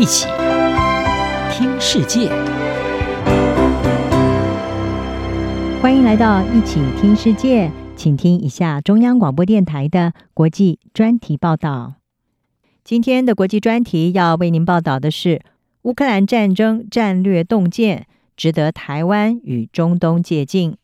一起听世界，欢迎来到一起听世界，请听一下中央广播电台的国际专题报道。今天的国际专题要为您报道的是乌克兰战争战略洞见，值得台湾与中东借鉴。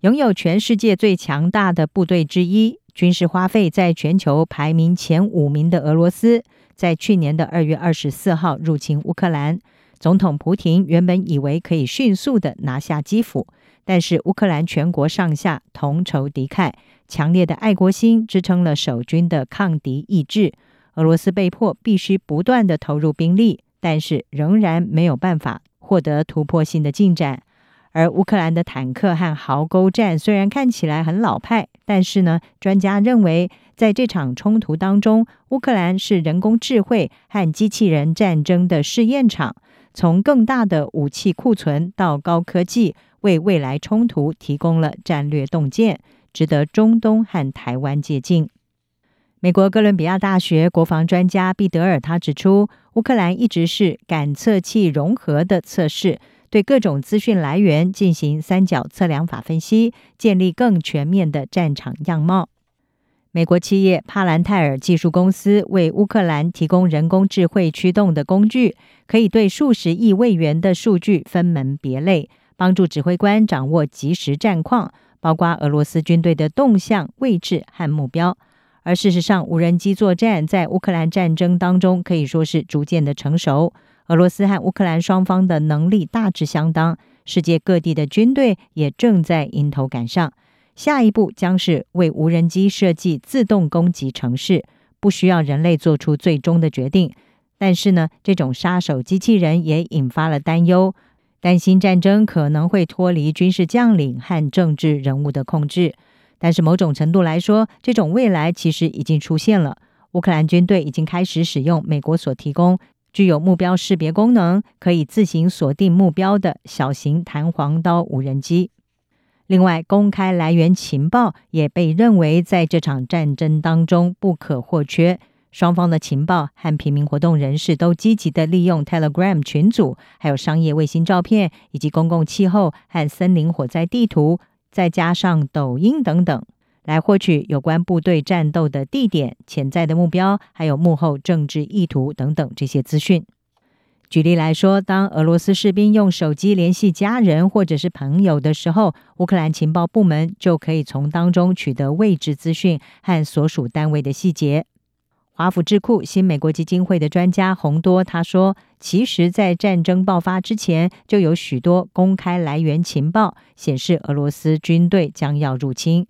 拥有全世界最强大的部队之一，军事花费在全球排名前五名的俄罗斯。在去年的二月二十四号入侵乌克兰，总统普廷原本以为可以迅速的拿下基辅，但是乌克兰全国上下同仇敌忾，强烈的爱国心支撑了守军的抗敌意志。俄罗斯被迫必须不断的投入兵力，但是仍然没有办法获得突破性的进展。而乌克兰的坦克和壕沟战虽然看起来很老派，但是呢，专家认为，在这场冲突当中，乌克兰是人工智慧和机器人战争的试验场，从更大的武器库存到高科技，为未来冲突提供了战略洞见，值得中东和台湾借鉴。美国哥伦比亚大学国防专家毕德尔他指出，乌克兰一直是感测器融合的测试。对各种资讯来源进行三角测量法分析，建立更全面的战场样貌。美国企业帕兰泰尔技术公司为乌克兰提供人工智慧驱动的工具，可以对数十亿位元的数据分门别类，帮助指挥官掌握即时战况，包括俄罗斯军队的动向、位置和目标。而事实上，无人机作战在乌克兰战争当中可以说是逐渐的成熟。俄罗斯和乌克兰双方的能力大致相当，世界各地的军队也正在迎头赶上。下一步将是为无人机设计自动攻击程式，不需要人类做出最终的决定。但是呢，这种杀手机器人也引发了担忧，担心战争可能会脱离军事将领和政治人物的控制。但是某种程度来说，这种未来其实已经出现了。乌克兰军队已经开始使用美国所提供。具有目标识别功能，可以自行锁定目标的小型弹簧刀无人机。另外，公开来源情报也被认为在这场战争当中不可或缺。双方的情报和平民活动人士都积极的利用 Telegram 群组，还有商业卫星照片，以及公共气候和森林火灾地图，再加上抖音等等。来获取有关部队战斗的地点、潜在的目标，还有幕后政治意图等等这些资讯。举例来说，当俄罗斯士兵用手机联系家人或者是朋友的时候，乌克兰情报部门就可以从当中取得位置资讯和所属单位的细节。华府智库新美国基金会的专家洪多他说：“其实，在战争爆发之前，就有许多公开来源情报显示俄罗斯军队将要入侵。”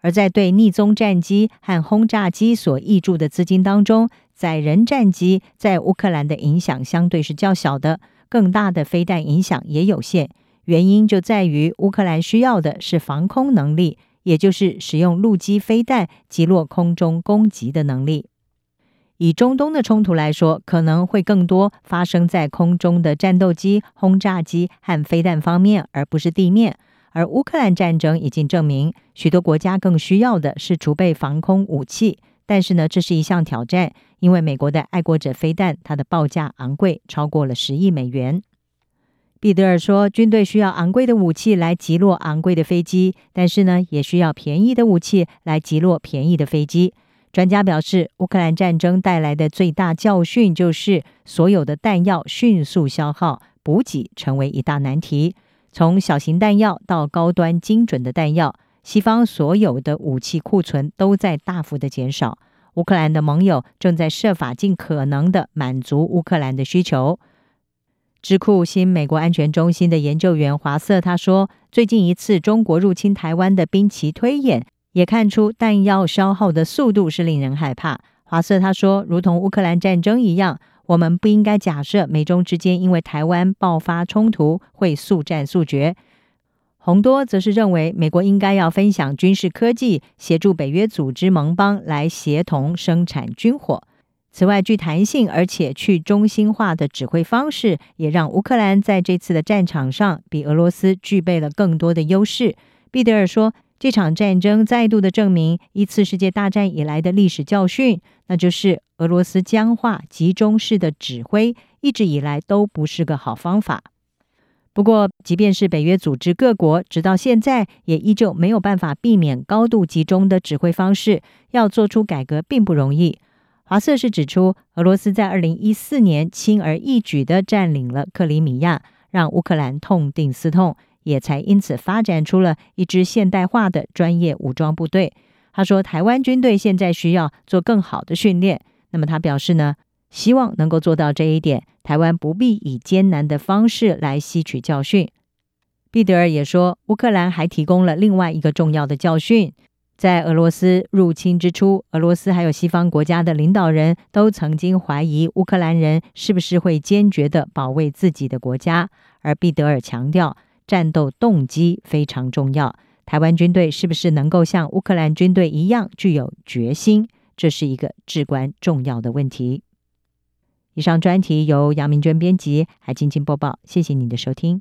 而在对逆踪战机和轰炸机所挹注的资金当中，载人战机在乌克兰的影响相对是较小的，更大的飞弹影响也有限。原因就在于乌克兰需要的是防空能力，也就是使用陆基飞弹击落空中攻击的能力。以中东的冲突来说，可能会更多发生在空中的战斗机、轰炸机和飞弹方面，而不是地面。而乌克兰战争已经证明，许多国家更需要的是储备防空武器。但是呢，这是一项挑战，因为美国的爱国者飞弹，它的报价昂贵，超过了十亿美元。毕德尔说，军队需要昂贵的武器来击落昂贵的飞机，但是呢，也需要便宜的武器来击落便宜的飞机。专家表示，乌克兰战争带来的最大教训就是，所有的弹药迅速消耗，补给成为一大难题。从小型弹药到高端精准的弹药，西方所有的武器库存都在大幅的减少。乌克兰的盟友正在设法尽可能的满足乌克兰的需求。智库新美国安全中心的研究员华瑟他说：“最近一次中国入侵台湾的兵棋推演，也看出弹药消耗的速度是令人害怕。”华瑟他说：“如同乌克兰战争一样。”我们不应该假设美中之间因为台湾爆发冲突会速战速决。洪多则是认为，美国应该要分享军事科技，协助北约组织盟邦来协同生产军火。此外，具弹性而且去中心化的指挥方式，也让乌克兰在这次的战场上比俄罗斯具备了更多的优势。毕德尔说，这场战争再度的证明一次世界大战以来的历史教训，那就是。俄罗斯僵化、集中式的指挥，一直以来都不是个好方法。不过，即便是北约组织各国，直到现在也依旧没有办法避免高度集中的指挥方式，要做出改革并不容易。华瑟士指出，俄罗斯在二零一四年轻而易举地占领了克里米亚，让乌克兰痛定思痛，也才因此发展出了一支现代化的专业武装部队。他说，台湾军队现在需要做更好的训练。那么他表示呢，希望能够做到这一点，台湾不必以艰难的方式来吸取教训。毕德尔也说，乌克兰还提供了另外一个重要的教训。在俄罗斯入侵之初，俄罗斯还有西方国家的领导人都曾经怀疑乌克兰人是不是会坚决地保卫自己的国家。而毕德尔强调，战斗动机非常重要。台湾军队是不是能够像乌克兰军队一样具有决心，这是一个至关重要的问题。以上专题由杨明娟编辑，还静静播报。谢谢您的收听。